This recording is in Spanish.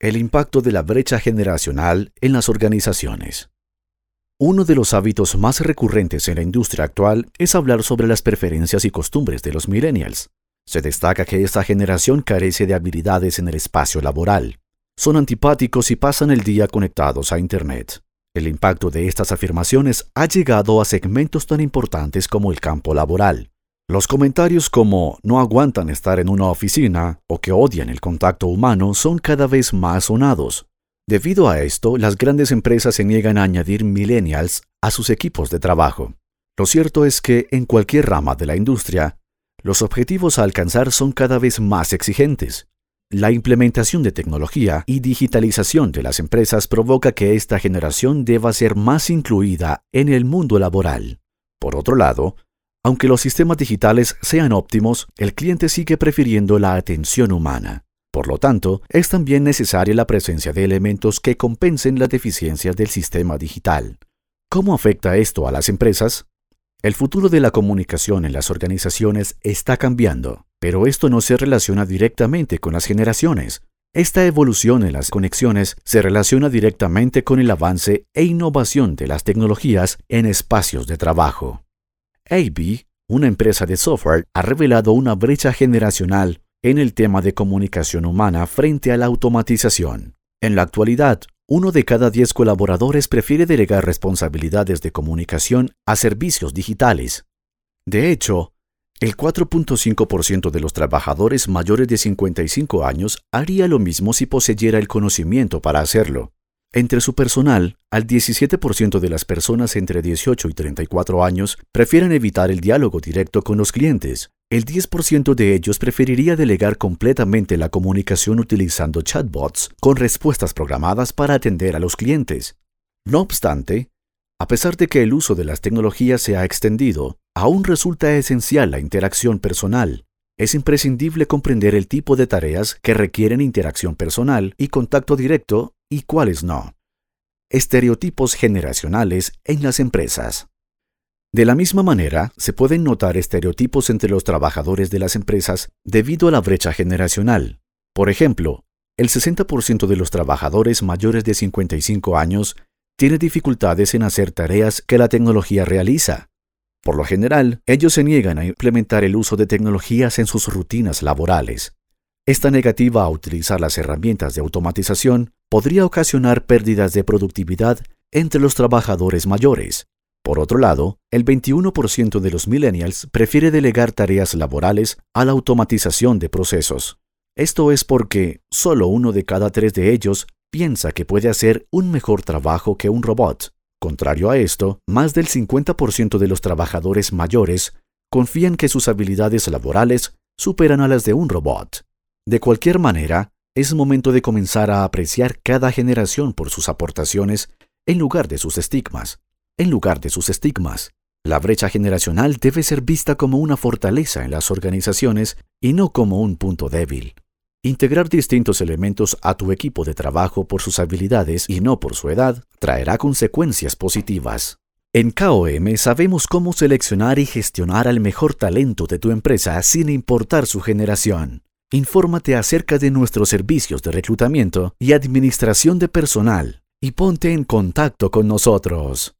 El impacto de la brecha generacional en las organizaciones. Uno de los hábitos más recurrentes en la industria actual es hablar sobre las preferencias y costumbres de los millennials. Se destaca que esta generación carece de habilidades en el espacio laboral. Son antipáticos y pasan el día conectados a Internet. El impacto de estas afirmaciones ha llegado a segmentos tan importantes como el campo laboral. Los comentarios como no aguantan estar en una oficina o que odian el contacto humano son cada vez más sonados. Debido a esto, las grandes empresas se niegan a añadir millennials a sus equipos de trabajo. Lo cierto es que en cualquier rama de la industria, los objetivos a alcanzar son cada vez más exigentes. La implementación de tecnología y digitalización de las empresas provoca que esta generación deba ser más incluida en el mundo laboral. Por otro lado, aunque los sistemas digitales sean óptimos, el cliente sigue prefiriendo la atención humana. Por lo tanto, es también necesaria la presencia de elementos que compensen las deficiencias del sistema digital. ¿Cómo afecta esto a las empresas? El futuro de la comunicación en las organizaciones está cambiando, pero esto no se relaciona directamente con las generaciones. Esta evolución en las conexiones se relaciona directamente con el avance e innovación de las tecnologías en espacios de trabajo. AB, una empresa de software, ha revelado una brecha generacional en el tema de comunicación humana frente a la automatización. En la actualidad, uno de cada diez colaboradores prefiere delegar responsabilidades de comunicación a servicios digitales. De hecho, el 4.5% de los trabajadores mayores de 55 años haría lo mismo si poseyera el conocimiento para hacerlo. Entre su personal, al 17% de las personas entre 18 y 34 años prefieren evitar el diálogo directo con los clientes, el 10% de ellos preferiría delegar completamente la comunicación utilizando chatbots con respuestas programadas para atender a los clientes. No obstante, a pesar de que el uso de las tecnologías se ha extendido, aún resulta esencial la interacción personal. Es imprescindible comprender el tipo de tareas que requieren interacción personal y contacto directo y cuáles no. Estereotipos generacionales en las empresas. De la misma manera, se pueden notar estereotipos entre los trabajadores de las empresas debido a la brecha generacional. Por ejemplo, el 60% de los trabajadores mayores de 55 años tiene dificultades en hacer tareas que la tecnología realiza. Por lo general, ellos se niegan a implementar el uso de tecnologías en sus rutinas laborales. Esta negativa a utilizar las herramientas de automatización podría ocasionar pérdidas de productividad entre los trabajadores mayores. Por otro lado, el 21% de los millennials prefiere delegar tareas laborales a la automatización de procesos. Esto es porque solo uno de cada tres de ellos piensa que puede hacer un mejor trabajo que un robot. Contrario a esto, más del 50% de los trabajadores mayores confían que sus habilidades laborales superan a las de un robot. De cualquier manera, es momento de comenzar a apreciar cada generación por sus aportaciones en lugar de sus estigmas en lugar de sus estigmas. La brecha generacional debe ser vista como una fortaleza en las organizaciones y no como un punto débil. Integrar distintos elementos a tu equipo de trabajo por sus habilidades y no por su edad traerá consecuencias positivas. En KOM sabemos cómo seleccionar y gestionar al mejor talento de tu empresa sin importar su generación. Infórmate acerca de nuestros servicios de reclutamiento y administración de personal y ponte en contacto con nosotros.